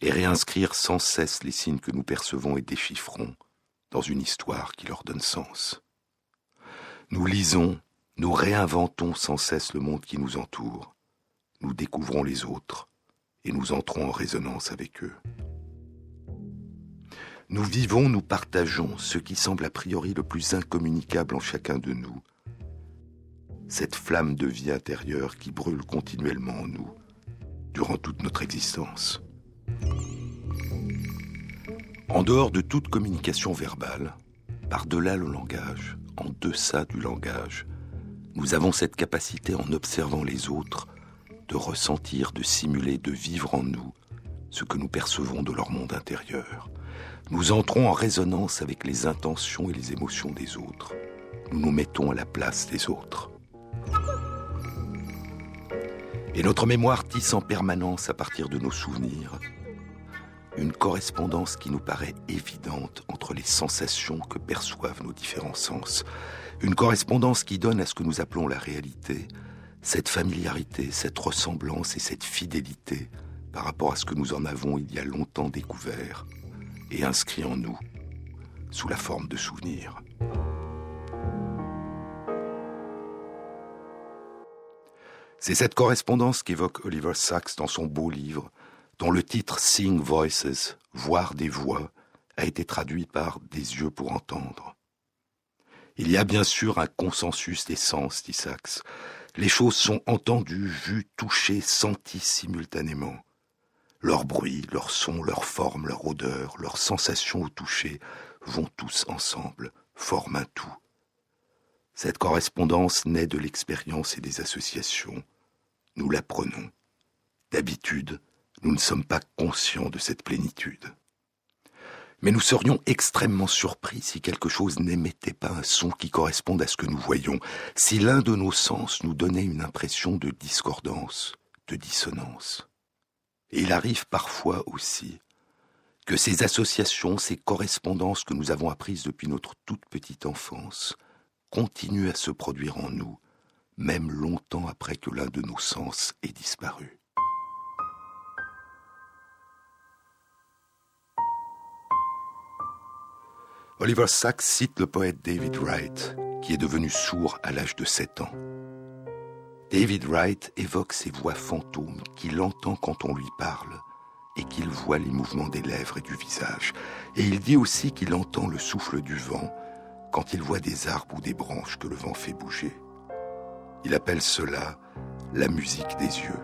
et réinscrire sans cesse les signes que nous percevons et déchiffrons dans une histoire qui leur donne sens. Nous lisons, nous réinventons sans cesse le monde qui nous entoure, nous découvrons les autres et nous entrons en résonance avec eux. Nous vivons, nous partageons ce qui semble a priori le plus incommunicable en chacun de nous, cette flamme de vie intérieure qui brûle continuellement en nous durant toute notre existence. En dehors de toute communication verbale, par-delà le langage, en deçà du langage, nous avons cette capacité en observant les autres de ressentir, de simuler, de vivre en nous ce que nous percevons de leur monde intérieur. Nous entrons en résonance avec les intentions et les émotions des autres. Nous nous mettons à la place des autres. Et notre mémoire tisse en permanence à partir de nos souvenirs une correspondance qui nous paraît évidente entre les sensations que perçoivent nos différents sens. Une correspondance qui donne à ce que nous appelons la réalité cette familiarité, cette ressemblance et cette fidélité par rapport à ce que nous en avons il y a longtemps découvert et inscrit en nous sous la forme de souvenirs. C'est cette correspondance qu'évoque Oliver Sacks dans son beau livre, dont le titre Sing Voices, voir des voix, a été traduit par des yeux pour entendre. Il y a bien sûr un consensus des sens, dit Sachs. Les choses sont entendues, vues, touchées, senties simultanément. Leur bruit, leur son, leur forme, leur odeur, leurs sensations au toucher vont tous ensemble, forment un tout. Cette correspondance naît de l'expérience et des associations. Nous la prenons. D'habitude, nous ne sommes pas conscients de cette plénitude. Mais nous serions extrêmement surpris si quelque chose n'émettait pas un son qui corresponde à ce que nous voyons, si l'un de nos sens nous donnait une impression de discordance, de dissonance. Et il arrive parfois aussi que ces associations, ces correspondances que nous avons apprises depuis notre toute petite enfance, continue à se produire en nous, même longtemps après que l'un de nos sens ait disparu. Oliver Sacks cite le poète David Wright, qui est devenu sourd à l'âge de 7 ans. David Wright évoque ces voix fantômes qu'il entend quand on lui parle et qu'il voit les mouvements des lèvres et du visage. Et il dit aussi qu'il entend le souffle du vent quand il voit des arbres ou des branches que le vent fait bouger. Il appelle cela la musique des yeux.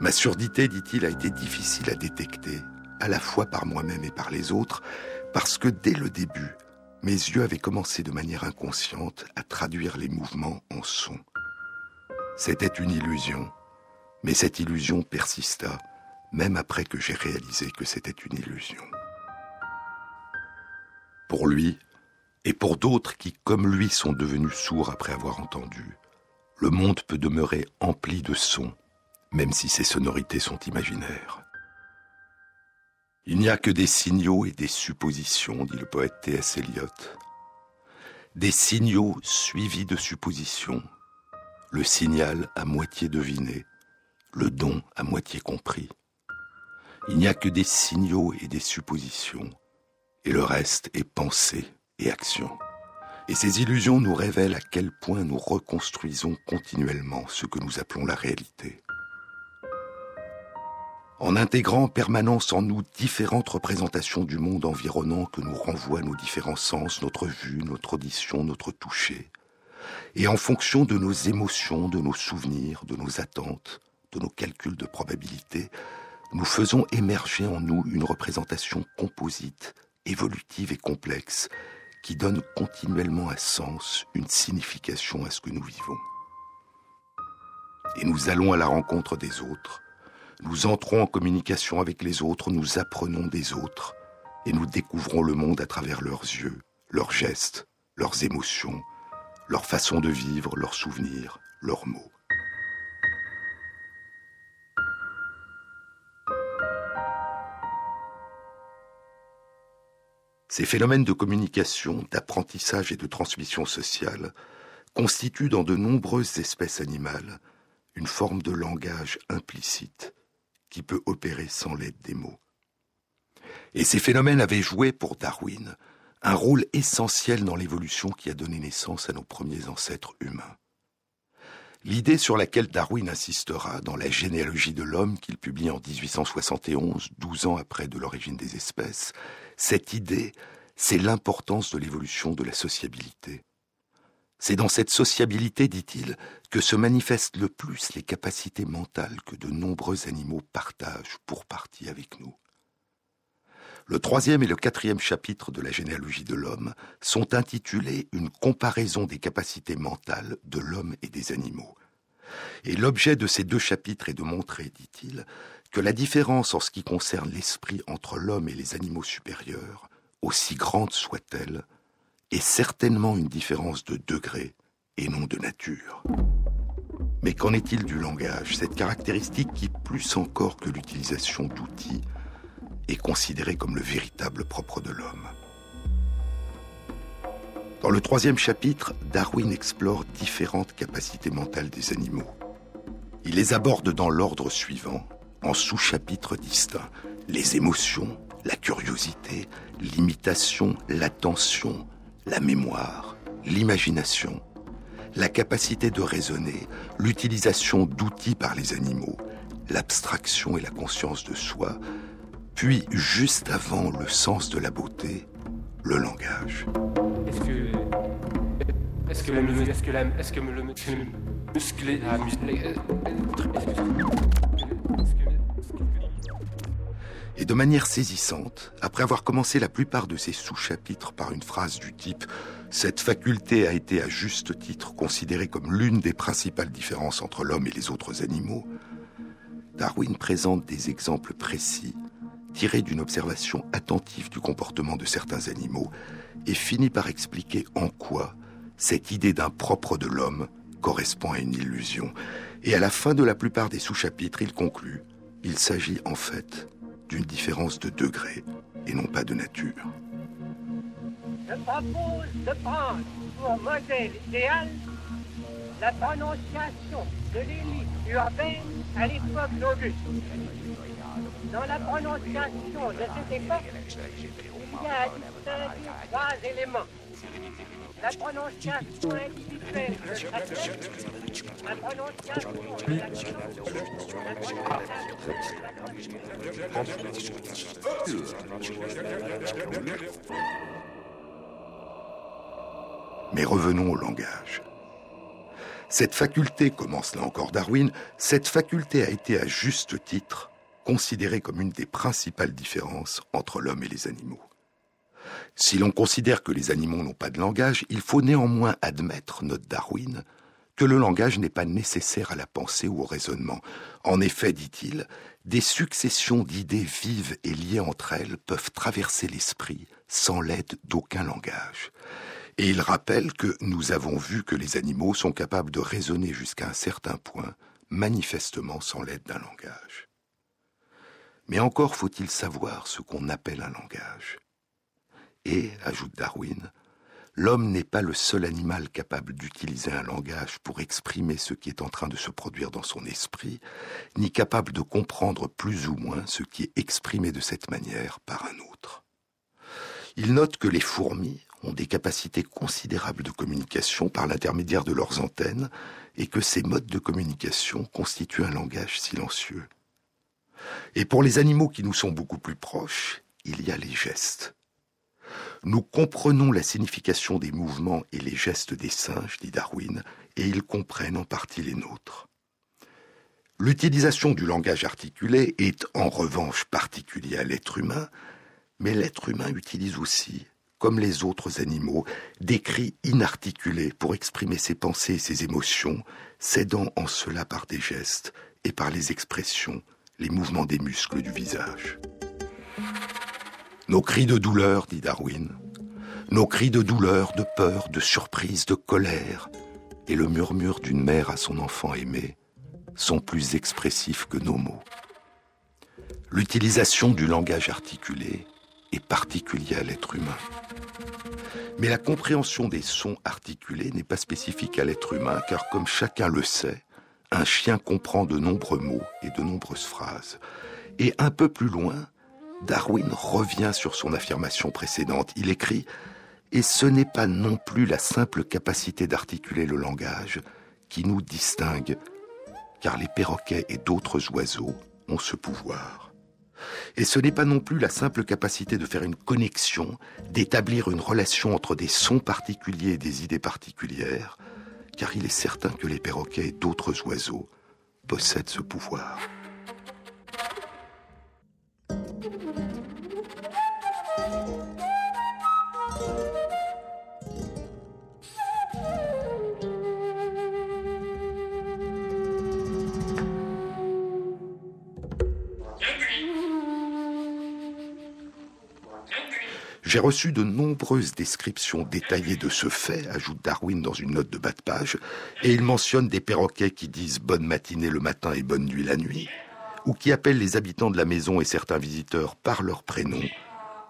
Ma surdité, dit-il, a été difficile à détecter, à la fois par moi-même et par les autres, parce que dès le début, mes yeux avaient commencé de manière inconsciente à traduire les mouvements en sons. C'était une illusion, mais cette illusion persista même après que j'ai réalisé que c'était une illusion. Pour lui, et pour d'autres qui, comme lui, sont devenus sourds après avoir entendu, le monde peut demeurer empli de sons, même si ces sonorités sont imaginaires. Il n'y a que des signaux et des suppositions, dit le poète T.S. Eliot. Des signaux suivis de suppositions, le signal à moitié deviné, le don à moitié compris. Il n'y a que des signaux et des suppositions, et le reste est pensée et action. Et ces illusions nous révèlent à quel point nous reconstruisons continuellement ce que nous appelons la réalité. En intégrant en permanence en nous différentes représentations du monde environnant que nous renvoient nos différents sens, notre vue, notre audition, notre toucher, et en fonction de nos émotions, de nos souvenirs, de nos attentes, de nos calculs de probabilité, nous faisons émerger en nous une représentation composite, évolutive et complexe, qui donne continuellement un sens, une signification à ce que nous vivons. et nous allons à la rencontre des autres. Nous entrons en communication avec les autres, nous apprenons des autres, et nous découvrons le monde à travers leurs yeux, leurs gestes, leurs émotions, leur façon de vivre, leurs souvenirs, leurs mots. Ces phénomènes de communication, d'apprentissage et de transmission sociale constituent dans de nombreuses espèces animales une forme de langage implicite qui peut opérer sans l'aide des mots. Et ces phénomènes avaient joué pour Darwin un rôle essentiel dans l'évolution qui a donné naissance à nos premiers ancêtres humains. L'idée sur laquelle Darwin insistera dans la généalogie de l'homme qu'il publie en 1871, douze ans après de l'origine des espèces, cette idée, c'est l'importance de l'évolution de la sociabilité. C'est dans cette sociabilité, dit-il, que se manifestent le plus les capacités mentales que de nombreux animaux partagent pour partie avec nous. Le troisième et le quatrième chapitre de la généalogie de l'homme sont intitulés Une comparaison des capacités mentales de l'homme et des animaux. Et l'objet de ces deux chapitres est de montrer, dit-il, que la différence en ce qui concerne l'esprit entre l'homme et les animaux supérieurs, aussi grande soit-elle, est certainement une différence de degré et non de nature. Mais qu'en est-il du langage, cette caractéristique qui, plus encore que l'utilisation d'outils, est considéré comme le véritable propre de l'homme? Dans le troisième chapitre, Darwin explore différentes capacités mentales des animaux. Il les aborde dans l'ordre suivant, en sous-chapitres distincts. Les émotions, la curiosité, l'imitation, l'attention, la mémoire, l'imagination, la capacité de raisonner, l'utilisation d'outils par les animaux, l'abstraction et la conscience de soi, puis, juste avant le sens de la beauté, le langage. Et de manière saisissante, après avoir commencé la plupart de ses sous-chapitres par une phrase du type Cette faculté a été à juste titre considérée comme l'une des principales différences entre l'homme et les autres animaux, Darwin présente des exemples précis tiré d'une observation attentive du comportement de certains animaux, et finit par expliquer en quoi cette idée d'un propre de l'homme correspond à une illusion. Et à la fin de la plupart des sous-chapitres, il conclut, il s'agit en fait d'une différence de degré et non pas de nature. Je propose de prendre pour modèle idéal la prononciation de l'élite urbaine à l'époque d'Auguste. Dans la prononciation de cette époque, il y a trois éléments. Mais revenons au langage. Cette faculté, commence là encore Darwin, cette faculté a été à juste titre considérée comme une des principales différences entre l'homme et les animaux. Si l'on considère que les animaux n'ont pas de langage, il faut néanmoins admettre, note Darwin, que le langage n'est pas nécessaire à la pensée ou au raisonnement. En effet, dit-il, des successions d'idées vives et liées entre elles peuvent traverser l'esprit sans l'aide d'aucun langage. Et il rappelle que nous avons vu que les animaux sont capables de raisonner jusqu'à un certain point, manifestement sans l'aide d'un langage. Mais encore faut-il savoir ce qu'on appelle un langage. Et, ajoute Darwin, l'homme n'est pas le seul animal capable d'utiliser un langage pour exprimer ce qui est en train de se produire dans son esprit, ni capable de comprendre plus ou moins ce qui est exprimé de cette manière par un autre. Il note que les fourmis ont des capacités considérables de communication par l'intermédiaire de leurs antennes et que ces modes de communication constituent un langage silencieux. Et pour les animaux qui nous sont beaucoup plus proches, il y a les gestes. Nous comprenons la signification des mouvements et les gestes des singes, dit Darwin, et ils comprennent en partie les nôtres. L'utilisation du langage articulé est en revanche particulier à l'être humain, mais l'être humain utilise aussi, comme les autres animaux, des cris inarticulés pour exprimer ses pensées et ses émotions, s'aidant en cela par des gestes et par les expressions, les mouvements des muscles du visage. Nos cris de douleur, dit Darwin, nos cris de douleur, de peur, de surprise, de colère, et le murmure d'une mère à son enfant aimé sont plus expressifs que nos mots. L'utilisation du langage articulé est particulière à l'être humain. Mais la compréhension des sons articulés n'est pas spécifique à l'être humain, car comme chacun le sait, un chien comprend de nombreux mots et de nombreuses phrases. Et un peu plus loin, Darwin revient sur son affirmation précédente. Il écrit Et ce n'est pas non plus la simple capacité d'articuler le langage qui nous distingue, car les perroquets et d'autres oiseaux ont ce pouvoir. Et ce n'est pas non plus la simple capacité de faire une connexion, d'établir une relation entre des sons particuliers et des idées particulières, car il est certain que les perroquets et d'autres oiseaux possèdent ce pouvoir. J'ai reçu de nombreuses descriptions détaillées de ce fait, ajoute Darwin dans une note de bas de page, et il mentionne des perroquets qui disent bonne matinée le matin et bonne nuit la nuit, ou qui appellent les habitants de la maison et certains visiteurs par leur prénom,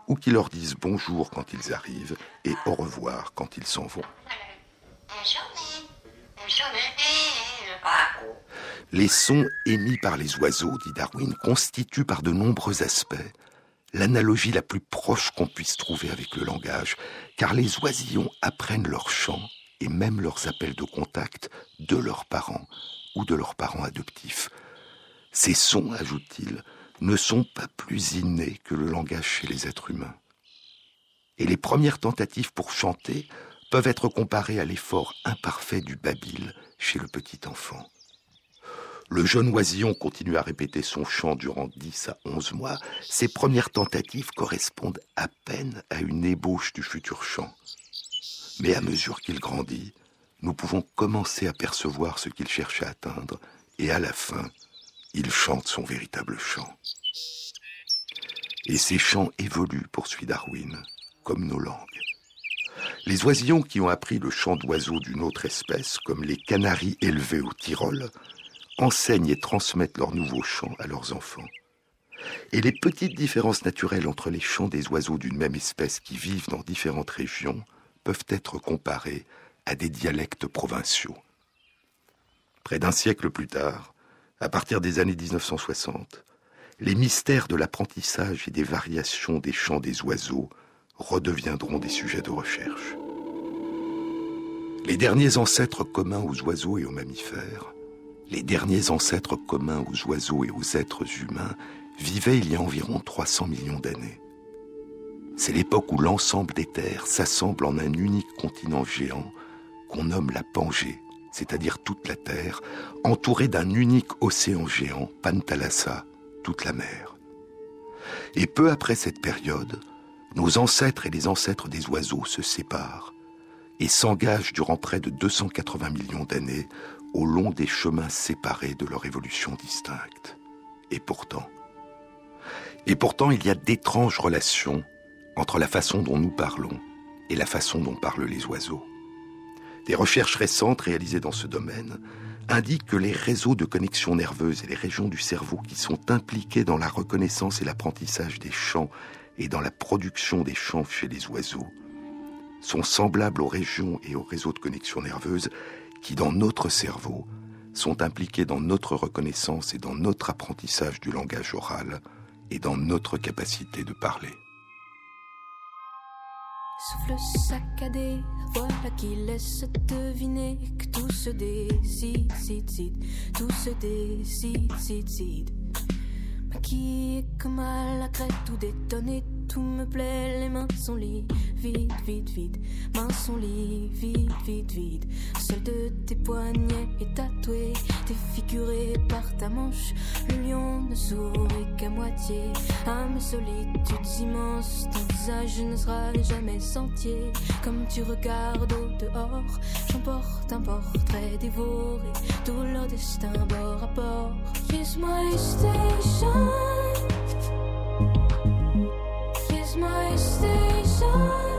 ou qui leur disent bonjour quand ils arrivent et au revoir quand ils s'en vont. Les sons émis par les oiseaux, dit Darwin, constituent par de nombreux aspects l'analogie la plus proche qu'on puisse trouver avec le langage, car les oisillons apprennent leur chant et même leurs appels de contact de leurs parents ou de leurs parents adoptifs. Ces sons, ajoute-t-il, ne sont pas plus innés que le langage chez les êtres humains. Et les premières tentatives pour chanter peuvent être comparées à l'effort imparfait du babil chez le petit enfant. Le jeune oisillon continue à répéter son chant durant 10 à 11 mois. Ses premières tentatives correspondent à peine à une ébauche du futur chant. Mais à mesure qu'il grandit, nous pouvons commencer à percevoir ce qu'il cherche à atteindre, et à la fin, il chante son véritable chant. Et ces chants évoluent, poursuit Darwin, comme nos langues. Les oisillons qui ont appris le chant d'oiseaux d'une autre espèce, comme les canaris élevés au Tyrol, enseignent et transmettent leurs nouveaux chants à leurs enfants. Et les petites différences naturelles entre les chants des oiseaux d'une même espèce qui vivent dans différentes régions peuvent être comparées à des dialectes provinciaux. Près d'un siècle plus tard, à partir des années 1960, les mystères de l'apprentissage et des variations des chants des oiseaux redeviendront des sujets de recherche. Les derniers ancêtres communs aux oiseaux et aux mammifères les derniers ancêtres communs aux oiseaux et aux êtres humains vivaient il y a environ 300 millions d'années. C'est l'époque où l'ensemble des terres s'assemble en un unique continent géant qu'on nomme la Pangée, c'est-à-dire toute la Terre, entourée d'un unique océan géant, Pantalassa, toute la mer. Et peu après cette période, nos ancêtres et les ancêtres des oiseaux se séparent et s'engagent durant près de 280 millions d'années au long des chemins séparés de leur évolution distincte. Et pourtant, et pourtant il y a d'étranges relations entre la façon dont nous parlons et la façon dont parlent les oiseaux. Des recherches récentes réalisées dans ce domaine indiquent que les réseaux de connexion nerveuse et les régions du cerveau qui sont impliqués dans la reconnaissance et l'apprentissage des chants et dans la production des chants chez les oiseaux sont semblables aux régions et aux réseaux de connexion nerveuse qui, dans notre cerveau, sont impliqués dans notre reconnaissance et dans notre apprentissage du langage oral et dans notre capacité de parler. Souffle saccadé, voilà qui laisse deviner que tout se décide, tout se décide, qui est comme à la crête, tout détonné, tout me plaît, les mains sont liées, vite, vite, vite, mains sont liées, vite, vite, vite. Seul de tes poignets est tatoué, défiguré par ta manche. Le lion ne sourit qu'à moitié à mes solitudes immenses. Ton visage ne sera jamais sentier. Comme tu regardes au dehors, j'emporte un portrait dévoré. Tout leur destin bord à bord. Kiss my station. My station.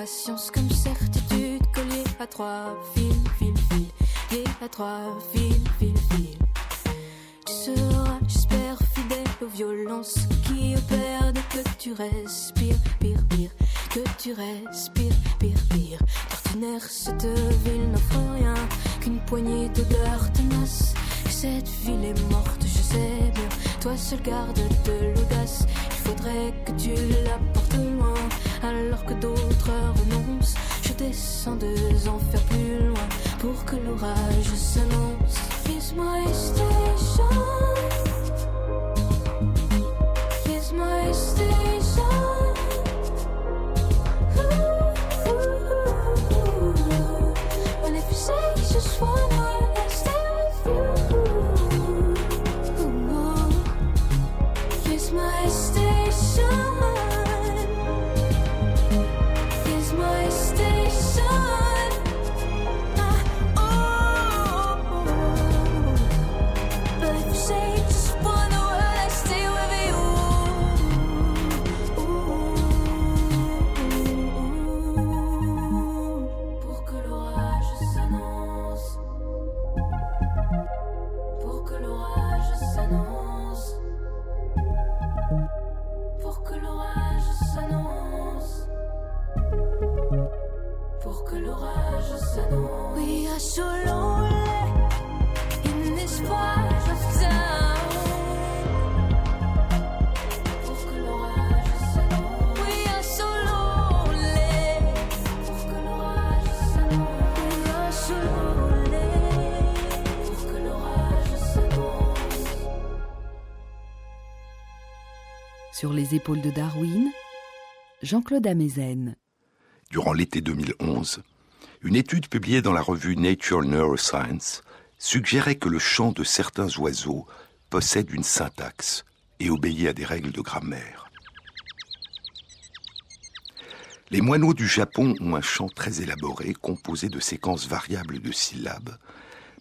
De l'impatience comme certitude collée à trois fils, fil, fil, liée à trois fils, fil, fil. Tu seras, j'espère, fidèle aux violences qui opèrent que tu respires, pire, pire, que tu respires, pire, pire. D'ordinaire, cette ville n'offre rien qu'une poignée d'odeurs tenaces. Et cette ville est morte, je sais bien. Toi seul garde de l'audace. Il faudrait que tu la portes loin, alors que d'autres renoncent. Je descends deux enfers plus loin pour que l'orage s'annonce. Kiss my station. Kiss my station. And if you say just wanna, I stay with you. Les épaules de Darwin, Jean-Claude Amezen. Durant l'été 2011, une étude publiée dans la revue Nature Neuroscience suggérait que le chant de certains oiseaux possède une syntaxe et obéit à des règles de grammaire. Les moineaux du Japon ont un chant très élaboré composé de séquences variables de syllabes,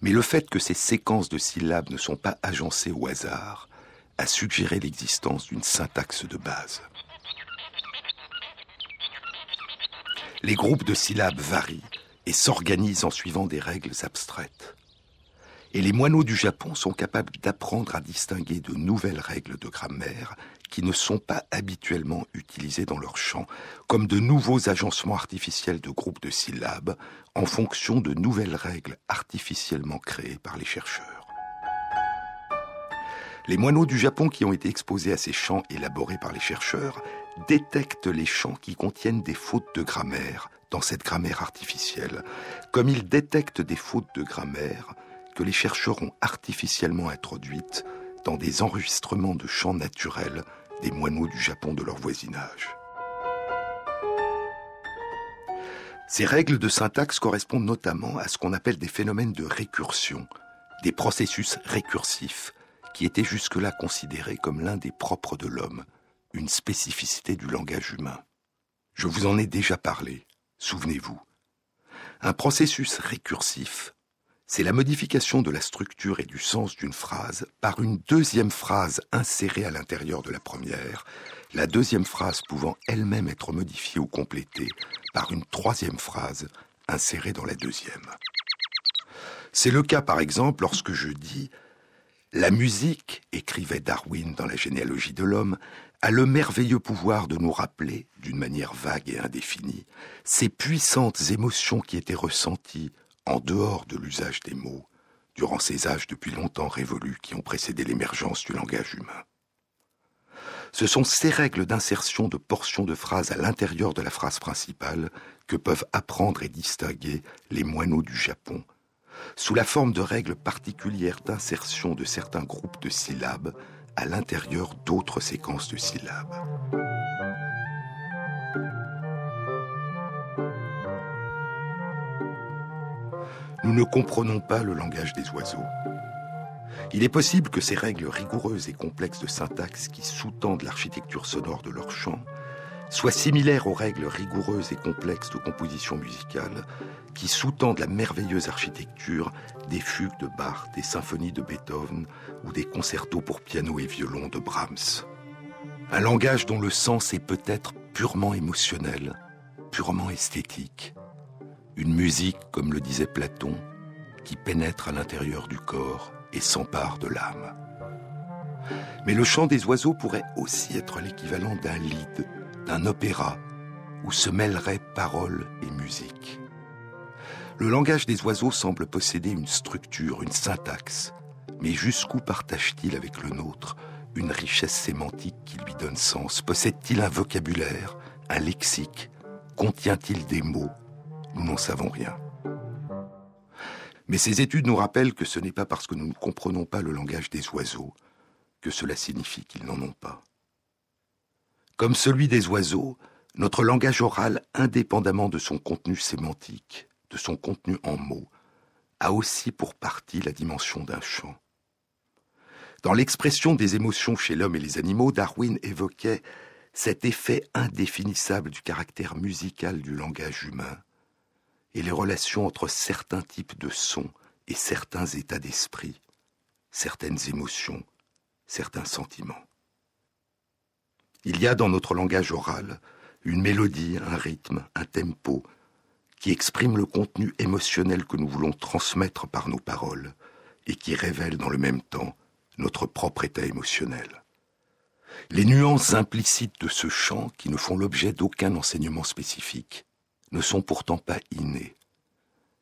mais le fait que ces séquences de syllabes ne sont pas agencées au hasard a suggéré l'existence d'une syntaxe de base. Les groupes de syllabes varient et s'organisent en suivant des règles abstraites. Et les moineaux du Japon sont capables d'apprendre à distinguer de nouvelles règles de grammaire qui ne sont pas habituellement utilisées dans leur chant, comme de nouveaux agencements artificiels de groupes de syllabes en fonction de nouvelles règles artificiellement créées par les chercheurs. Les moineaux du Japon qui ont été exposés à ces chants élaborés par les chercheurs détectent les chants qui contiennent des fautes de grammaire dans cette grammaire artificielle, comme ils détectent des fautes de grammaire que les chercheurs ont artificiellement introduites dans des enregistrements de chants naturels des moineaux du Japon de leur voisinage. Ces règles de syntaxe correspondent notamment à ce qu'on appelle des phénomènes de récursion, des processus récursifs qui étaient jusque-là considérés comme l'un des propres de l'homme, une spécificité du langage humain. Je vous en ai déjà parlé, souvenez-vous. Un processus récursif, c'est la modification de la structure et du sens d'une phrase par une deuxième phrase insérée à l'intérieur de la première, la deuxième phrase pouvant elle-même être modifiée ou complétée par une troisième phrase insérée dans la deuxième. C'est le cas par exemple lorsque je dis La musique, écrivait Darwin dans la généalogie de l'homme, a le merveilleux pouvoir de nous rappeler, d'une manière vague et indéfinie, ces puissantes émotions qui étaient ressenties en dehors de l'usage des mots, durant ces âges depuis longtemps révolus qui ont précédé l'émergence du langage humain. Ce sont ces règles d'insertion de portions de phrases à l'intérieur de la phrase principale que peuvent apprendre et distinguer les moineaux du Japon, sous la forme de règles particulières d'insertion de certains groupes de syllabes à l'intérieur d'autres séquences de syllabes. Nous ne comprenons pas le langage des oiseaux. Il est possible que ces règles rigoureuses et complexes de syntaxe qui sous-tendent l'architecture sonore de leur chant soient similaires aux règles rigoureuses et complexes de composition musicale qui sous-tendent la merveilleuse architecture des fugues de Bach, des symphonies de Beethoven ou des concertos pour piano et violon de Brahms. Un langage dont le sens est peut-être purement émotionnel, purement esthétique, une musique, comme le disait Platon, qui pénètre à l'intérieur du corps et s'empare de l'âme. Mais le chant des oiseaux pourrait aussi être l'équivalent d'un lied, d'un opéra, où se mêleraient paroles et musique. Le langage des oiseaux semble posséder une structure, une syntaxe, mais jusqu'où partage-t-il avec le nôtre une richesse sémantique qui lui donne sens? Possède-t-il un vocabulaire, un lexique? Contient-il des mots? Nous n'en savons rien. Mais ces études nous rappellent que ce n'est pas parce que nous ne comprenons pas le langage des oiseaux que cela signifie qu'ils n'en ont pas. Comme celui des oiseaux, notre langage oral, indépendamment de son contenu sémantique, de son contenu en mots, a aussi pour partie la dimension d'un chant. Dans l'expression des émotions chez l'homme et les animaux, Darwin évoquait cet effet indéfinissable du caractère musical du langage humain, et les relations entre certains types de sons et certains états d'esprit, certaines émotions, certains sentiments. Il y a dans notre langage oral une mélodie, un rythme, un tempo qui exprime le contenu émotionnel que nous voulons transmettre par nos paroles et qui révèle dans le même temps notre propre état émotionnel. Les nuances implicites de ce chant, qui ne font l'objet d'aucun enseignement spécifique, ne sont pourtant pas innées.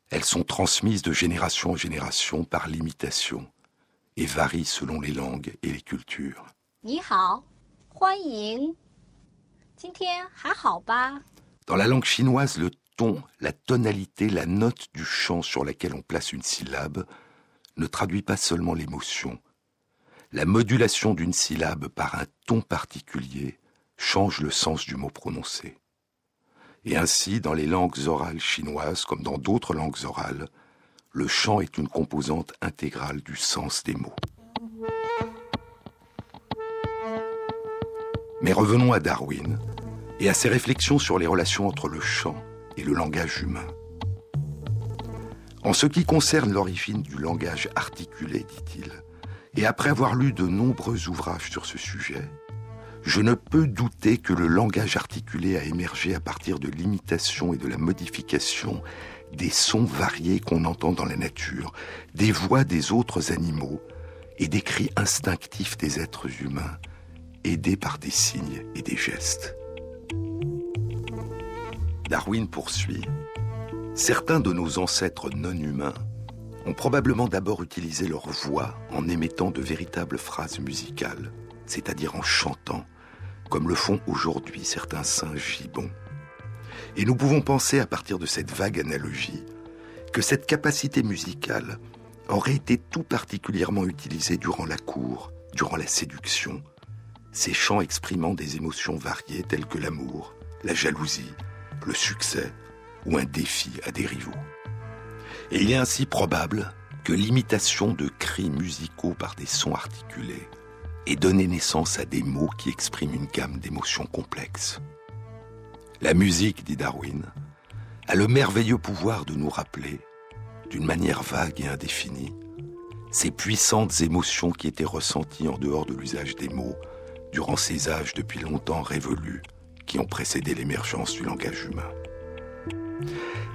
Elles sont transmises de génération en génération par l'imitation et varient selon les langues et les cultures. Dans la langue chinoise, le ton, la tonalité, la note du chant sur laquelle on place une syllabe ne traduit pas seulement l'émotion. La modulation d'une syllabe par un ton particulier change le sens du mot prononcé. Et ainsi, dans les langues orales chinoises comme dans d'autres langues orales, le chant est une composante intégrale du sens des mots. Mais revenons à Darwin et à ses réflexions sur les relations entre le chant et le langage humain. En ce qui concerne l'origine du langage articulé, dit-il, et après avoir lu de nombreux ouvrages sur ce sujet, je ne peux douter que le langage articulé a émergé à partir de l'imitation et de la modification des sons variés qu'on entend dans la nature, des voix des autres animaux et des cris instinctifs des êtres humains, aidés par des signes et des gestes. Darwin poursuit. Certains de nos ancêtres non humains ont probablement d'abord utilisé leur voix en émettant de véritables phrases musicales, c'est-à-dire en chantant, comme le font aujourd'hui certains singes gibbons. Et nous pouvons penser, à partir de cette vague analogie, que cette capacité musicale aurait été tout particulièrement utilisée durant la cour, durant la séduction, ces chants exprimant des émotions variées telles que l'amour, la jalousie, le succès ou un défi à des rivaux. Et il est ainsi probable que l'imitation de cris musicaux par des sons articulés et donner naissance à des mots qui expriment une gamme d'émotions complexes. La musique, dit Darwin, a le merveilleux pouvoir de nous rappeler, d'une manière vague et indéfinie, ces puissantes émotions qui étaient ressenties en dehors de l'usage des mots durant ces âges depuis longtemps révolus qui ont précédé l'émergence du langage humain.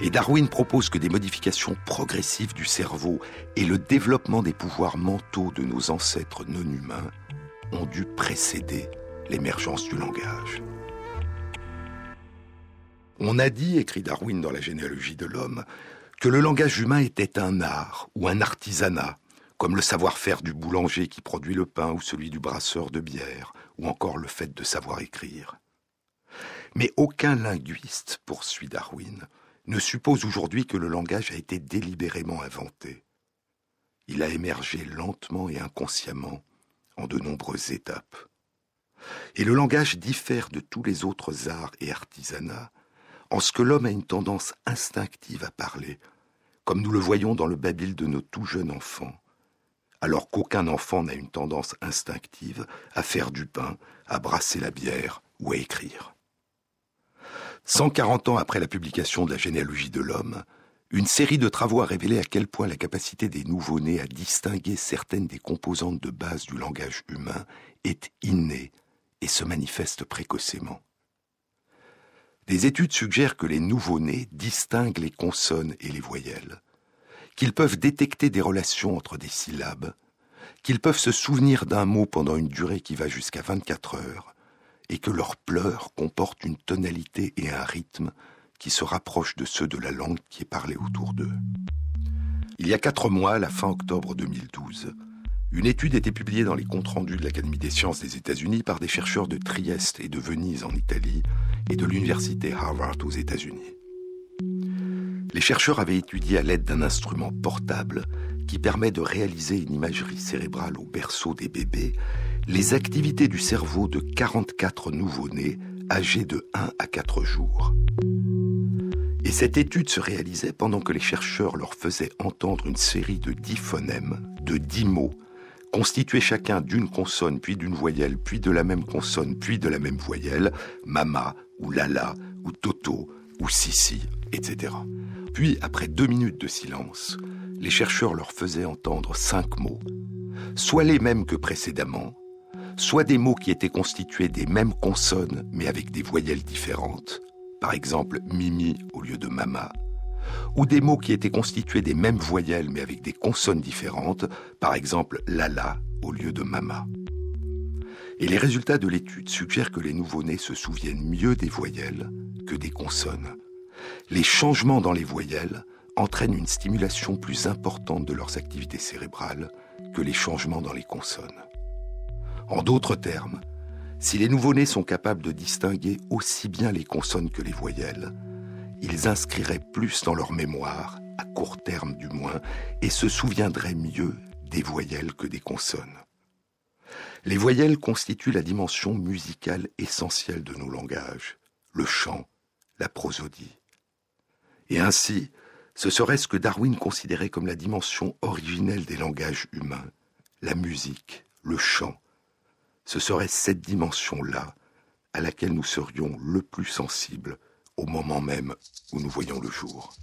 Et Darwin propose que des modifications progressives du cerveau et le développement des pouvoirs mentaux de nos ancêtres non humains ont dû précéder l'émergence du langage. On a dit, écrit Darwin dans la généalogie de l'homme, que le langage humain était un art ou un artisanat, comme le savoir-faire du boulanger qui produit le pain ou celui du brasseur de bière, ou encore le fait de savoir écrire. Mais aucun linguiste, poursuit Darwin, ne suppose aujourd'hui que le langage a été délibérément inventé. Il a émergé lentement et inconsciemment en de nombreuses étapes. Et le langage diffère de tous les autres arts et artisanats en ce que l'homme a une tendance instinctive à parler, comme nous le voyons dans le babil de nos tout jeunes enfants, alors qu'aucun enfant n'a une tendance instinctive à faire du pain, à brasser la bière ou à écrire. 140 ans après la publication de la généalogie de l'homme, une série de travaux a révélé à quel point la capacité des nouveau-nés à distinguer certaines des composantes de base du langage humain est innée et se manifeste précocement. Des études suggèrent que les nouveau-nés distinguent les consonnes et les voyelles, qu'ils peuvent détecter des relations entre des syllabes, qu'ils peuvent se souvenir d'un mot pendant une durée qui va jusqu'à 24 heures, et que leurs pleurs comportent une tonalité et un rythme qui se rapprochent de ceux de la langue qui est parlée autour d'eux. Il y a quatre mois, à la fin octobre 2012, une étude était publiée dans les comptes rendus de l'Académie des sciences des États-Unis par des chercheurs de Trieste et de Venise en Italie et de l'Université Harvard aux États-Unis. Les chercheurs avaient étudié à l'aide d'un instrument portable qui permet de réaliser une imagerie cérébrale au berceau des bébés les activités du cerveau de 44 nouveau-nés âgés de 1 à 4 jours. Et cette étude se réalisait pendant que les chercheurs leur faisaient entendre une série de dix phonèmes, de dix mots, constitués chacun d'une consonne, puis d'une voyelle, puis de la même consonne, puis de la même voyelle, mama, ou lala, ou toto, ou sissi, etc. Puis, après deux minutes de silence, les chercheurs leur faisaient entendre cinq mots, soit les mêmes que précédemment, soit des mots qui étaient constitués des mêmes consonnes mais avec des voyelles différentes, par exemple mimi au lieu de mama, ou des mots qui étaient constitués des mêmes voyelles mais avec des consonnes différentes, par exemple lala au lieu de mama. Et les résultats de l'étude suggèrent que les nouveau-nés se souviennent mieux des voyelles que des consonnes. Les changements dans les voyelles entraînent une stimulation plus importante de leurs activités cérébrales que les changements dans les consonnes. En d'autres termes, si les nouveau-nés sont capables de distinguer aussi bien les consonnes que les voyelles, ils inscriraient plus dans leur mémoire, à court terme du moins, et se souviendraient mieux des voyelles que des consonnes. Les voyelles constituent la dimension musicale essentielle de nos langages, le chant, la prosodie. Et ainsi, ce serait ce que Darwin considérait comme la dimension originelle des langages humains, la musique, le chant. Ce serait cette dimension-là à laquelle nous serions le plus sensibles au moment même où nous voyons le jour.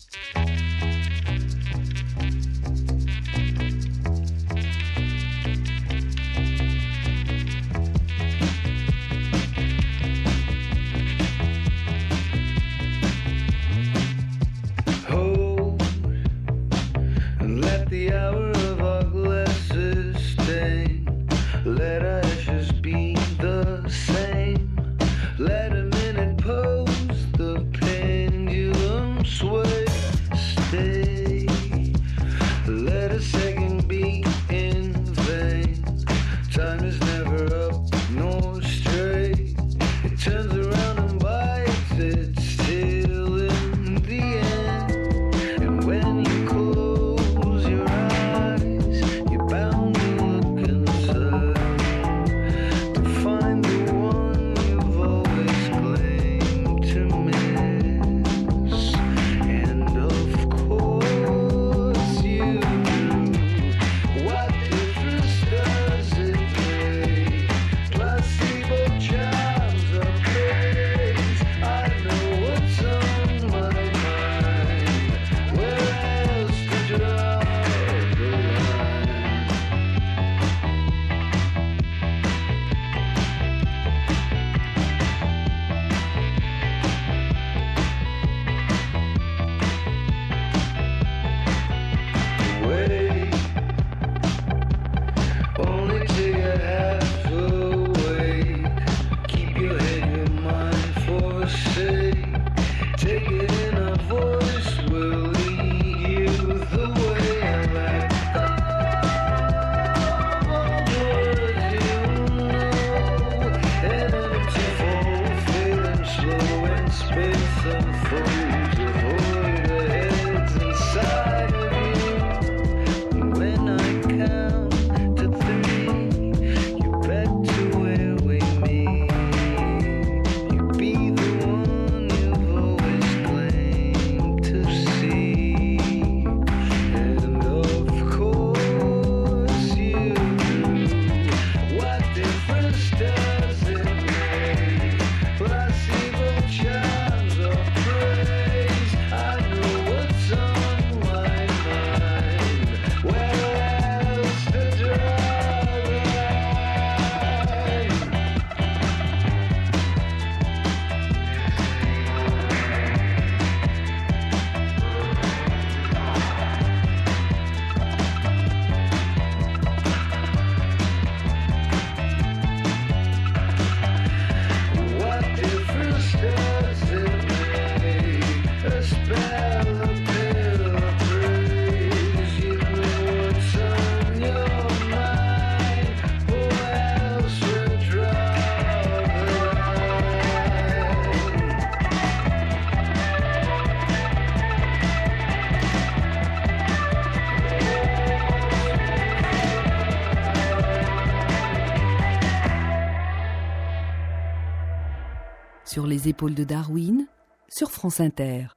Épaules de Darwin, sur France Inter.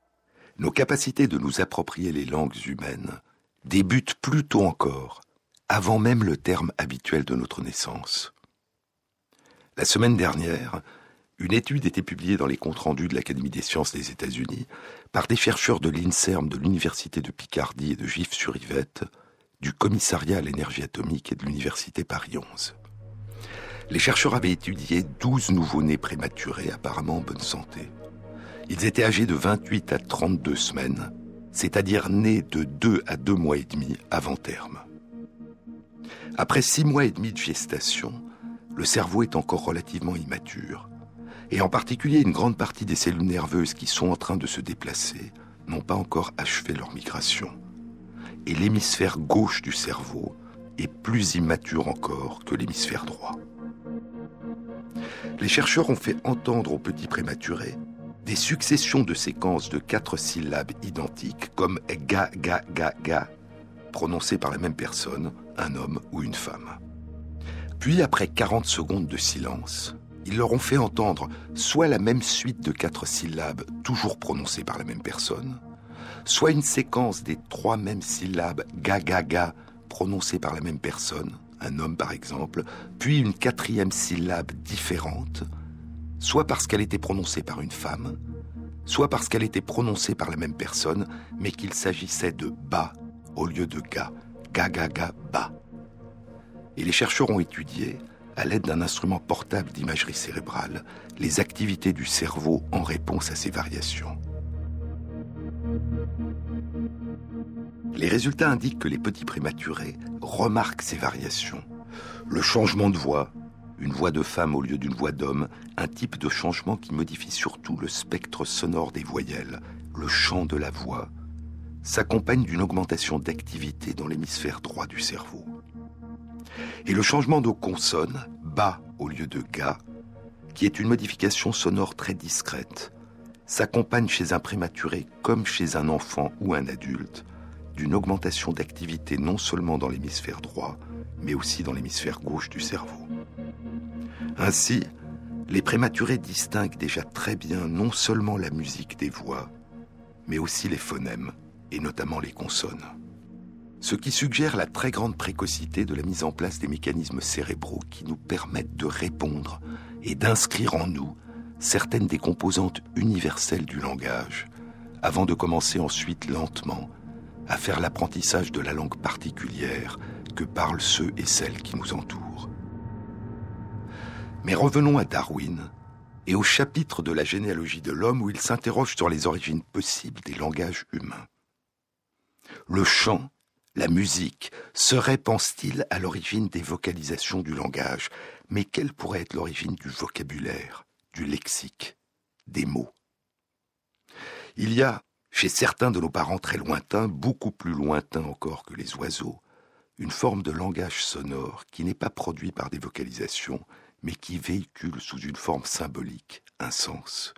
Nos capacités de nous approprier les langues humaines débutent plus tôt encore, avant même le terme habituel de notre naissance. La semaine dernière, une étude était publiée dans les comptes rendus de l'Académie des sciences des États-Unis par des chercheurs de l'INSERM de l'Université de Picardie et de Gif-sur-Yvette, du Commissariat à l'énergie atomique et de l'Université Paris 11 les chercheurs avaient étudié 12 nouveau-nés prématurés apparemment en bonne santé. Ils étaient âgés de 28 à 32 semaines, c'est-à-dire nés de 2 à 2 mois et demi avant terme. Après 6 mois et demi de gestation, le cerveau est encore relativement immature, et en particulier une grande partie des cellules nerveuses qui sont en train de se déplacer n'ont pas encore achevé leur migration. Et l'hémisphère gauche du cerveau est plus immature encore que l'hémisphère droit les chercheurs ont fait entendre aux petits prématurés des successions de séquences de quatre syllabes identiques, comme ga, ga, ga, ga, prononcées par la même personne, un homme ou une femme. Puis, après 40 secondes de silence, ils leur ont fait entendre soit la même suite de quatre syllabes, toujours prononcées par la même personne, soit une séquence des trois mêmes syllabes ga, ga, ga, prononcées par la même personne, un homme par exemple, puis une quatrième syllabe différente, soit parce qu'elle était prononcée par une femme, soit parce qu'elle était prononcée par la même personne, mais qu'il s'agissait de ba au lieu de ga, ga ga ga ba. Et les chercheurs ont étudié, à l'aide d'un instrument portable d'imagerie cérébrale, les activités du cerveau en réponse à ces variations. Les résultats indiquent que les petits prématurés remarquent ces variations. Le changement de voix, une voix de femme au lieu d'une voix d'homme, un type de changement qui modifie surtout le spectre sonore des voyelles, le chant de la voix, s'accompagne d'une augmentation d'activité dans l'hémisphère droit du cerveau. Et le changement de consonne, bas au lieu de ga, qui est une modification sonore très discrète, s'accompagne chez un prématuré comme chez un enfant ou un adulte d'une augmentation d'activité non seulement dans l'hémisphère droit, mais aussi dans l'hémisphère gauche du cerveau. Ainsi, les prématurés distinguent déjà très bien non seulement la musique des voix, mais aussi les phonèmes, et notamment les consonnes. Ce qui suggère la très grande précocité de la mise en place des mécanismes cérébraux qui nous permettent de répondre et d'inscrire en nous certaines des composantes universelles du langage, avant de commencer ensuite lentement à faire l'apprentissage de la langue particulière que parlent ceux et celles qui nous entourent. Mais revenons à Darwin et au chapitre de la généalogie de l'homme où il s'interroge sur les origines possibles des langages humains. Le chant, la musique, serait, pense-t-il, à l'origine des vocalisations du langage, mais quelle pourrait être l'origine du vocabulaire, du lexique, des mots? Il y a chez certains de nos parents très lointains, beaucoup plus lointains encore que les oiseaux, une forme de langage sonore qui n'est pas produit par des vocalisations, mais qui véhicule sous une forme symbolique un sens.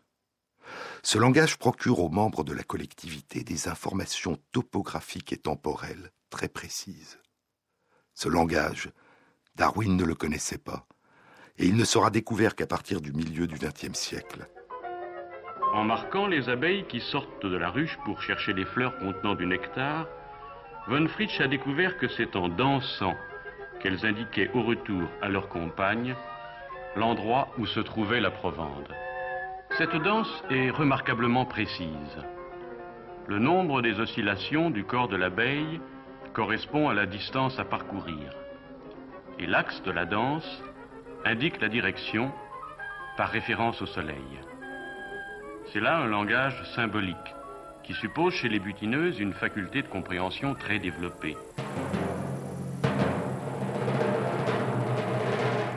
Ce langage procure aux membres de la collectivité des informations topographiques et temporelles très précises. Ce langage, Darwin ne le connaissait pas, et il ne sera découvert qu'à partir du milieu du XXe siècle. En marquant les abeilles qui sortent de la ruche pour chercher des fleurs contenant du nectar, von Fritsch a découvert que c'est en dansant qu'elles indiquaient au retour à leur compagne l'endroit où se trouvait la provende. Cette danse est remarquablement précise. Le nombre des oscillations du corps de l'abeille correspond à la distance à parcourir. Et l'axe de la danse indique la direction par référence au soleil. C'est là un langage symbolique qui suppose chez les butineuses une faculté de compréhension très développée.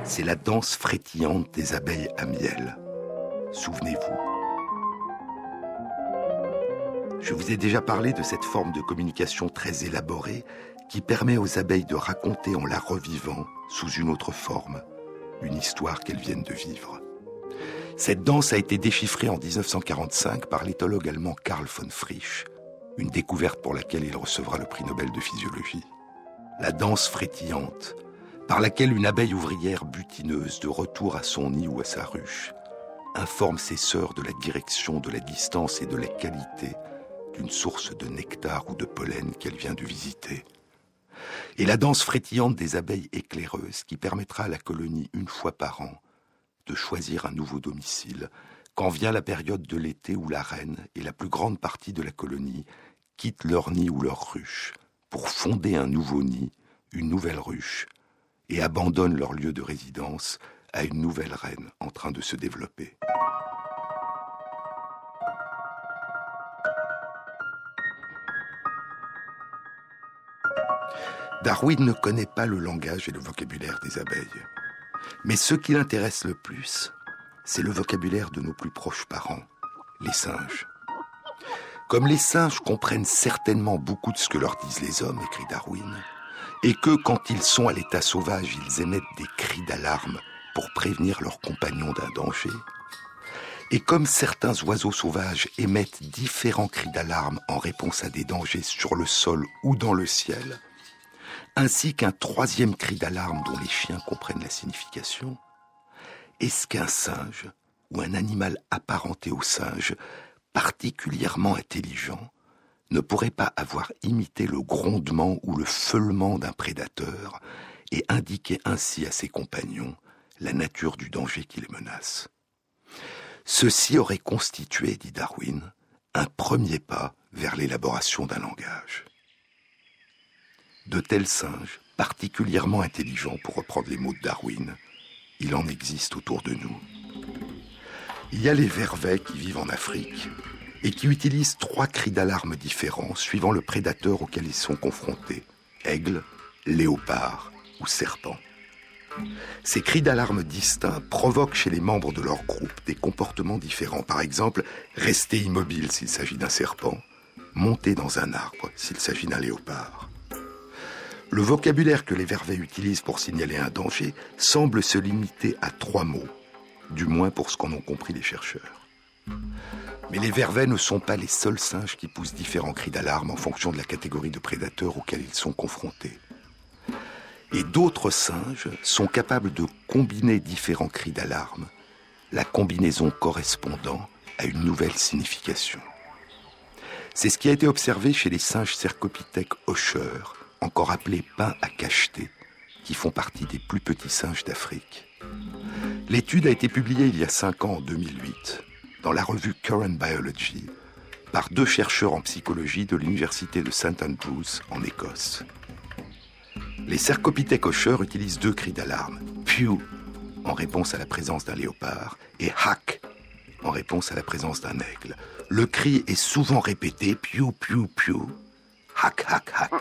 C'est la danse frétillante des abeilles à miel. Souvenez-vous. Je vous ai déjà parlé de cette forme de communication très élaborée qui permet aux abeilles de raconter en la revivant, sous une autre forme, une histoire qu'elles viennent de vivre. Cette danse a été déchiffrée en 1945 par l'éthologue allemand Karl von Frisch, une découverte pour laquelle il recevra le prix Nobel de physiologie. La danse frétillante, par laquelle une abeille ouvrière butineuse, de retour à son nid ou à sa ruche, informe ses sœurs de la direction, de la distance et de la qualité d'une source de nectar ou de pollen qu'elle vient de visiter. Et la danse frétillante des abeilles éclaireuses qui permettra à la colonie une fois par an de choisir un nouveau domicile quand vient la période de l'été où la reine et la plus grande partie de la colonie quittent leur nid ou leur ruche pour fonder un nouveau nid, une nouvelle ruche, et abandonnent leur lieu de résidence à une nouvelle reine en train de se développer. Darwin ne connaît pas le langage et le vocabulaire des abeilles. Mais ce qui l'intéresse le plus, c'est le vocabulaire de nos plus proches parents, les singes. Comme les singes comprennent certainement beaucoup de ce que leur disent les hommes, écrit Darwin, et que quand ils sont à l'état sauvage, ils émettent des cris d'alarme pour prévenir leurs compagnons d'un danger, et comme certains oiseaux sauvages émettent différents cris d'alarme en réponse à des dangers sur le sol ou dans le ciel, ainsi qu'un troisième cri d'alarme dont les chiens comprennent la signification, est-ce qu'un singe ou un animal apparenté au singe, particulièrement intelligent, ne pourrait pas avoir imité le grondement ou le feulement d'un prédateur et indiquer ainsi à ses compagnons la nature du danger qui les menace? Ceci aurait constitué, dit Darwin, un premier pas vers l'élaboration d'un langage de tels singes, particulièrement intelligents pour reprendre les mots de Darwin, il en existe autour de nous. Il y a les vervets qui vivent en Afrique et qui utilisent trois cris d'alarme différents suivant le prédateur auquel ils sont confrontés, aigle, léopard ou serpent. Ces cris d'alarme distincts provoquent chez les membres de leur groupe des comportements différents. Par exemple, rester immobile s'il s'agit d'un serpent, monter dans un arbre s'il s'agit d'un léopard. Le vocabulaire que les vervets utilisent pour signaler un danger semble se limiter à trois mots, du moins pour ce qu'en ont compris les chercheurs. Mais les vervets ne sont pas les seuls singes qui poussent différents cris d'alarme en fonction de la catégorie de prédateurs auxquels ils sont confrontés. Et d'autres singes sont capables de combiner différents cris d'alarme, la combinaison correspondant à une nouvelle signification. C'est ce qui a été observé chez les singes cercopithèques hocheurs, encore appelés pains à cacheter, qui font partie des plus petits singes d'Afrique. L'étude a été publiée il y a cinq ans, en 2008, dans la revue Current Biology, par deux chercheurs en psychologie de l'université de St Andrews en Écosse. Les cercopithèques hocheurs utilisent deux cris d'alarme, Pew en réponse à la présence d'un léopard et Hack en réponse à la présence d'un aigle. Le cri est souvent répété, Pew, Pew, Pew, Hack, Hack, Hack.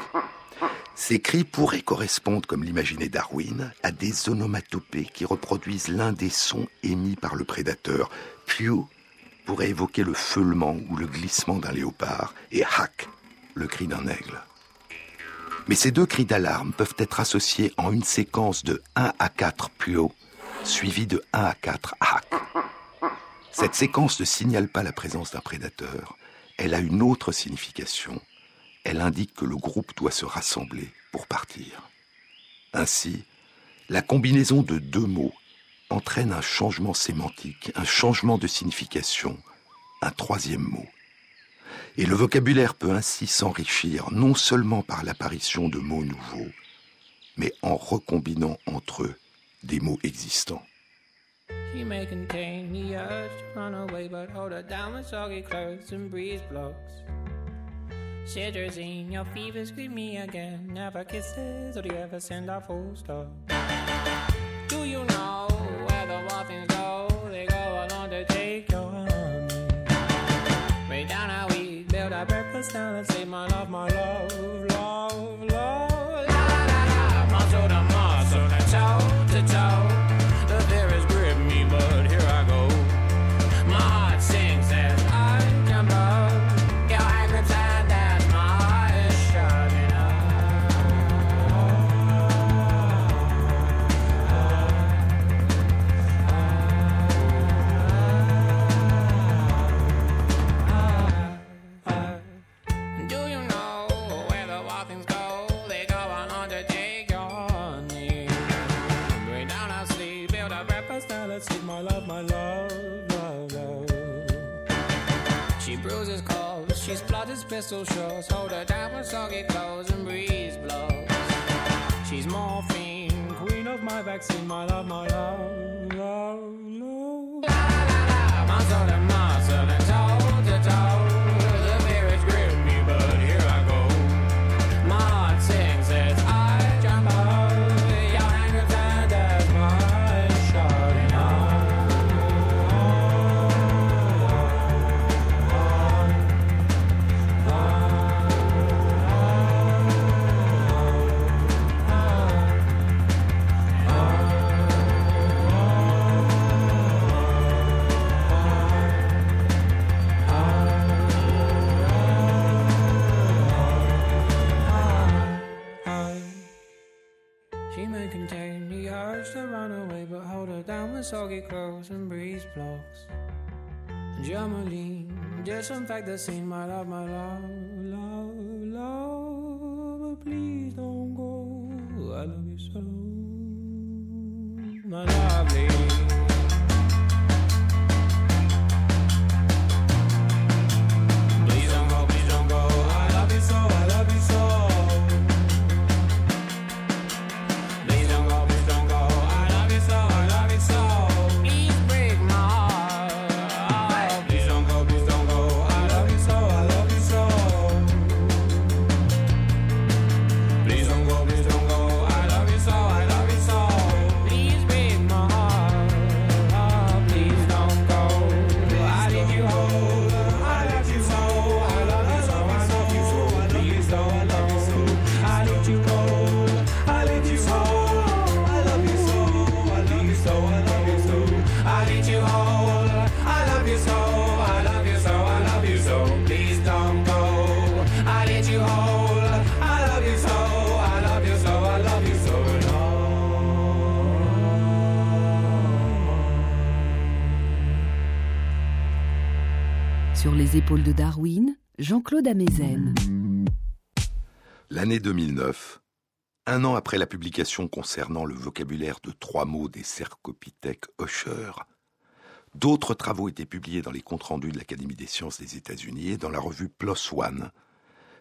Ces cris pourraient correspondre, comme l'imaginait Darwin, à des onomatopées qui reproduisent l'un des sons émis par le prédateur. Pew pourrait évoquer le feulement ou le glissement d'un léopard, et hack, le cri d'un aigle. Mais ces deux cris d'alarme peuvent être associés en une séquence de 1 à 4 pew, suivie de 1 à 4 hack. Cette séquence ne signale pas la présence d'un prédateur, elle a une autre signification elle indique que le groupe doit se rassembler pour partir. Ainsi, la combinaison de deux mots entraîne un changement sémantique, un changement de signification, un troisième mot. Et le vocabulaire peut ainsi s'enrichir non seulement par l'apparition de mots nouveaux, mais en recombinant entre eux des mots existants. Shivers in your fever, scream me again. Never kisses, or do you ever send a full stop? Do you know where the muffins go? They go along to take your honey. Way down how we build our breakfast down and say, My love, my love, love, pistol shots, hold her down when soggy clothes and breeze blows. She's morphine, queen of my vaccine, my love, my love, soggy clothes and breeze blocks. Germaline, disinfect the scene, my love, my love, love, love. But please don't go. I love you so, my lovely. Épaules de Darwin, Jean-Claude Amezen. L'année 2009, un an après la publication concernant le vocabulaire de trois mots des cercopithèques Usher, d'autres travaux étaient publiés dans les comptes rendus de l'Académie des sciences des États-Unis et dans la revue PLOS ONE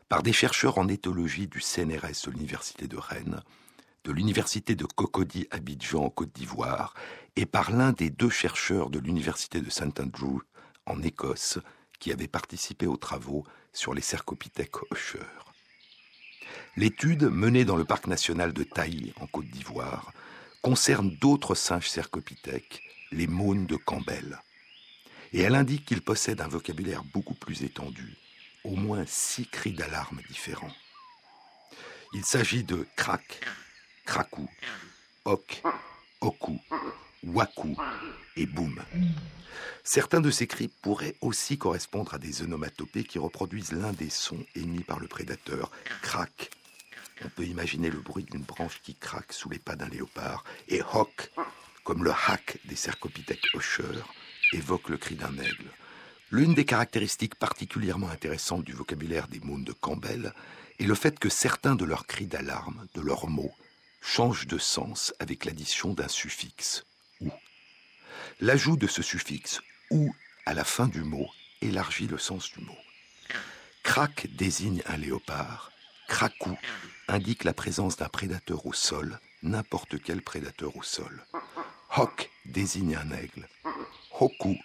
par des chercheurs en éthologie du CNRS de l'Université de Rennes, de l'Université de Cocody Abidjan en Côte d'Ivoire et par l'un des deux chercheurs de l'Université de St Andrews en Écosse qui avait participé aux travaux sur les cercopithèques Usher. L'étude menée dans le parc national de Taï, en Côte d'Ivoire, concerne d'autres singes cercopithèques, les mônes de Campbell. Et elle indique qu'ils possèdent un vocabulaire beaucoup plus étendu, au moins six cris d'alarme différents. Il s'agit de crac, cracou, hoc, oku, waku et boum. Certains de ces cris pourraient aussi correspondre à des onomatopées qui reproduisent l'un des sons émis par le prédateur, crac. On peut imaginer le bruit d'une branche qui craque sous les pas d'un léopard, et hoc, comme le hack des cercopithèques hocheurs, évoque le cri d'un aigle. L'une des caractéristiques particulièrement intéressantes du vocabulaire des mônes de Campbell est le fait que certains de leurs cris d'alarme, de leurs mots, changent de sens avec l'addition d'un suffixe. L'ajout de ce suffixe ou à la fin du mot élargit le sens du mot. Crac désigne un léopard, cracou indique la présence d'un prédateur au sol, n'importe quel prédateur au sol. Hoc désigne un aigle. Hoku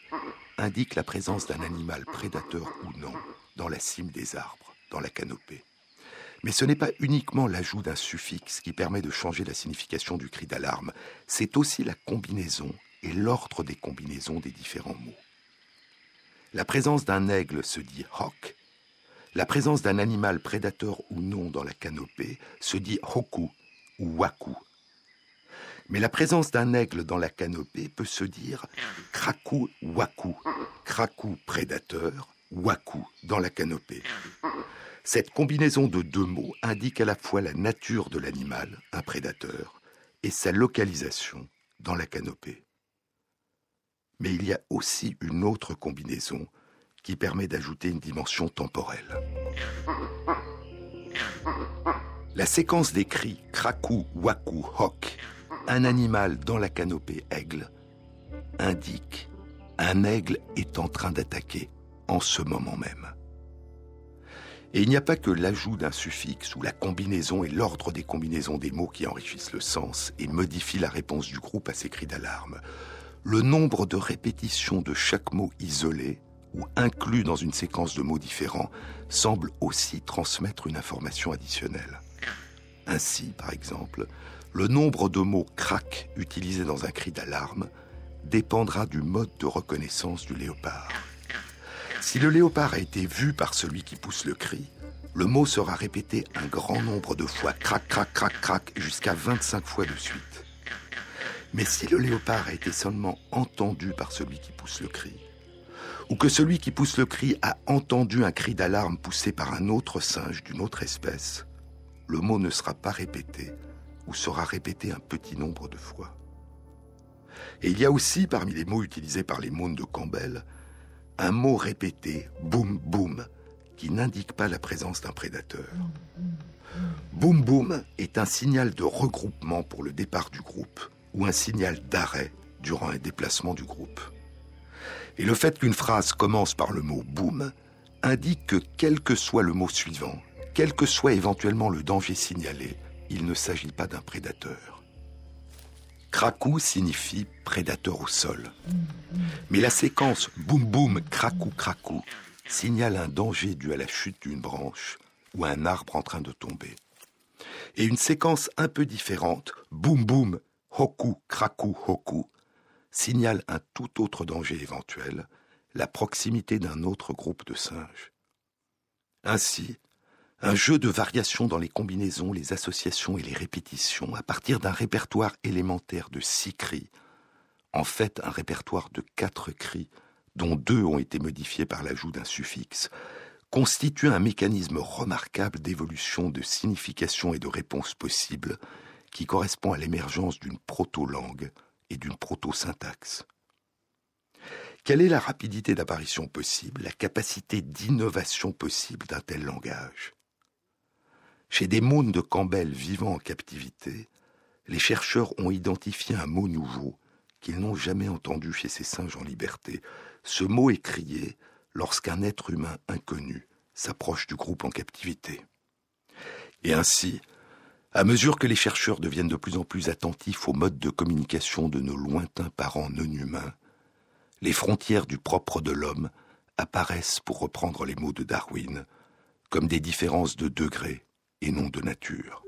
indique la présence d'un animal prédateur ou non dans la cime des arbres, dans la canopée. Mais ce n'est pas uniquement l'ajout d'un suffixe qui permet de changer la signification du cri d'alarme, c'est aussi la combinaison et l'ordre des combinaisons des différents mots. La présence d'un aigle se dit hoc, la présence d'un animal prédateur ou non dans la canopée se dit hoku ou waku. Mais la présence d'un aigle dans la canopée peut se dire kraku waku, kraku prédateur, waku dans la canopée. Cette combinaison de deux mots indique à la fois la nature de l'animal, un prédateur, et sa localisation dans la canopée. Mais il y a aussi une autre combinaison qui permet d'ajouter une dimension temporelle. La séquence des cris krakou, waku, hoc, un animal dans la canopée aigle, indique un aigle est en train d'attaquer en ce moment même. Et il n'y a pas que l'ajout d'un suffixe ou la combinaison et l'ordre des combinaisons des mots qui enrichissent le sens et modifient la réponse du groupe à ces cris d'alarme. Le nombre de répétitions de chaque mot isolé ou inclus dans une séquence de mots différents semble aussi transmettre une information additionnelle. Ainsi, par exemple, le nombre de mots crack utilisés dans un cri d'alarme dépendra du mode de reconnaissance du léopard. Si le léopard a été vu par celui qui pousse le cri, le mot sera répété un grand nombre de fois, crac, crac, crac, crac, jusqu'à 25 fois de suite. Mais si le léopard a été seulement entendu par celui qui pousse le cri, ou que celui qui pousse le cri a entendu un cri d'alarme poussé par un autre singe d'une autre espèce, le mot ne sera pas répété ou sera répété un petit nombre de fois. Et il y a aussi, parmi les mots utilisés par les mônes de Campbell, un mot répété, boum boum, qui n'indique pas la présence d'un prédateur. Boum boum est un signal de regroupement pour le départ du groupe ou un signal d'arrêt durant un déplacement du groupe. Et le fait qu'une phrase commence par le mot boum indique que quel que soit le mot suivant, quel que soit éventuellement le danger signalé, il ne s'agit pas d'un prédateur. Krakou signifie prédateur au sol. Mais la séquence boum boum krakou krakou signale un danger dû à la chute d'une branche ou un arbre en train de tomber. Et une séquence un peu différente, boum boum hoku krakou hoku, signale un tout autre danger éventuel, la proximité d'un autre groupe de singes. Ainsi, un jeu de variations dans les combinaisons, les associations et les répétitions à partir d'un répertoire élémentaire de six cris, en fait un répertoire de quatre cris, dont deux ont été modifiés par l'ajout d'un suffixe, constitue un mécanisme remarquable d'évolution de signification et de réponse possibles qui correspond à l'émergence d'une proto-langue et d'une proto-syntaxe. Quelle est la rapidité d'apparition possible, la capacité d'innovation possible d'un tel langage? Chez des mônes de Campbell vivant en captivité, les chercheurs ont identifié un mot nouveau qu'ils n'ont jamais entendu chez ces singes en liberté. Ce mot est crié lorsqu'un être humain inconnu s'approche du groupe en captivité. Et ainsi, à mesure que les chercheurs deviennent de plus en plus attentifs aux modes de communication de nos lointains parents non humains, les frontières du propre de l'homme apparaissent, pour reprendre les mots de Darwin, comme des différences de degré et non de nature.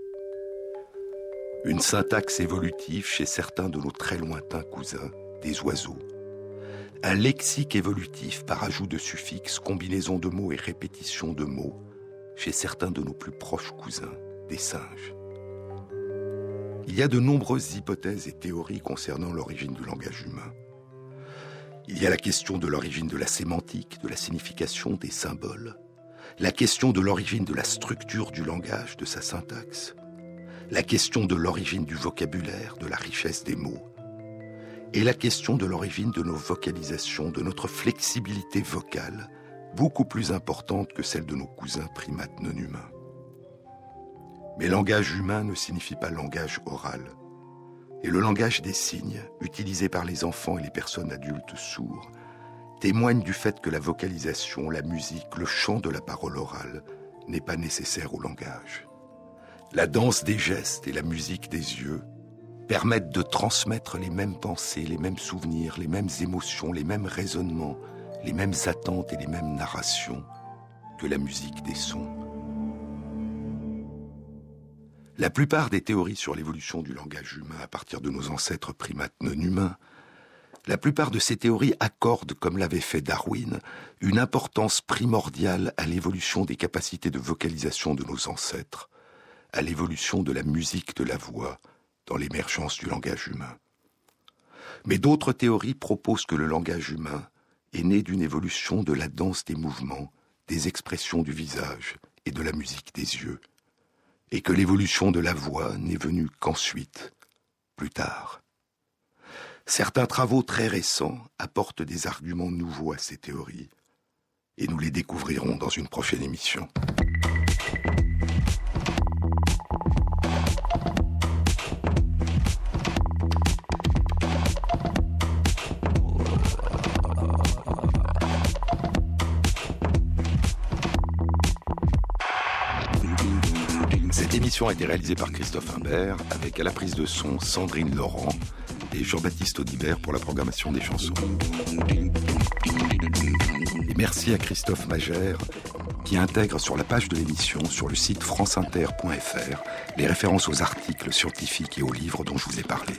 Une syntaxe évolutive chez certains de nos très lointains cousins, des oiseaux. Un lexique évolutif par ajout de suffixes, combinaison de mots et répétition de mots chez certains de nos plus proches cousins, des singes. Il y a de nombreuses hypothèses et théories concernant l'origine du langage humain. Il y a la question de l'origine de la sémantique, de la signification des symboles, la question de l'origine de la structure du langage, de sa syntaxe, la question de l'origine du vocabulaire, de la richesse des mots, et la question de l'origine de nos vocalisations, de notre flexibilité vocale, beaucoup plus importante que celle de nos cousins primates non humains. Mais langage humain ne signifie pas langage oral. Et le langage des signes, utilisé par les enfants et les personnes adultes sourds, témoigne du fait que la vocalisation, la musique, le chant de la parole orale n'est pas nécessaire au langage. La danse des gestes et la musique des yeux permettent de transmettre les mêmes pensées, les mêmes souvenirs, les mêmes émotions, les mêmes raisonnements, les mêmes attentes et les mêmes narrations que la musique des sons. La plupart des théories sur l'évolution du langage humain à partir de nos ancêtres primates non humains, la plupart de ces théories accordent, comme l'avait fait Darwin, une importance primordiale à l'évolution des capacités de vocalisation de nos ancêtres, à l'évolution de la musique de la voix dans l'émergence du langage humain. Mais d'autres théories proposent que le langage humain est né d'une évolution de la danse des mouvements, des expressions du visage et de la musique des yeux, et que l'évolution de la voix n'est venue qu'ensuite, plus tard. Certains travaux très récents apportent des arguments nouveaux à ces théories, et nous les découvrirons dans une prochaine émission. A été réalisée par Christophe Imbert, avec à la prise de son Sandrine Laurent et Jean-Baptiste Audibert pour la programmation des chansons. Et merci à Christophe Magère qui intègre sur la page de l'émission sur le site franceinter.fr les références aux articles scientifiques et aux livres dont je vous ai parlé.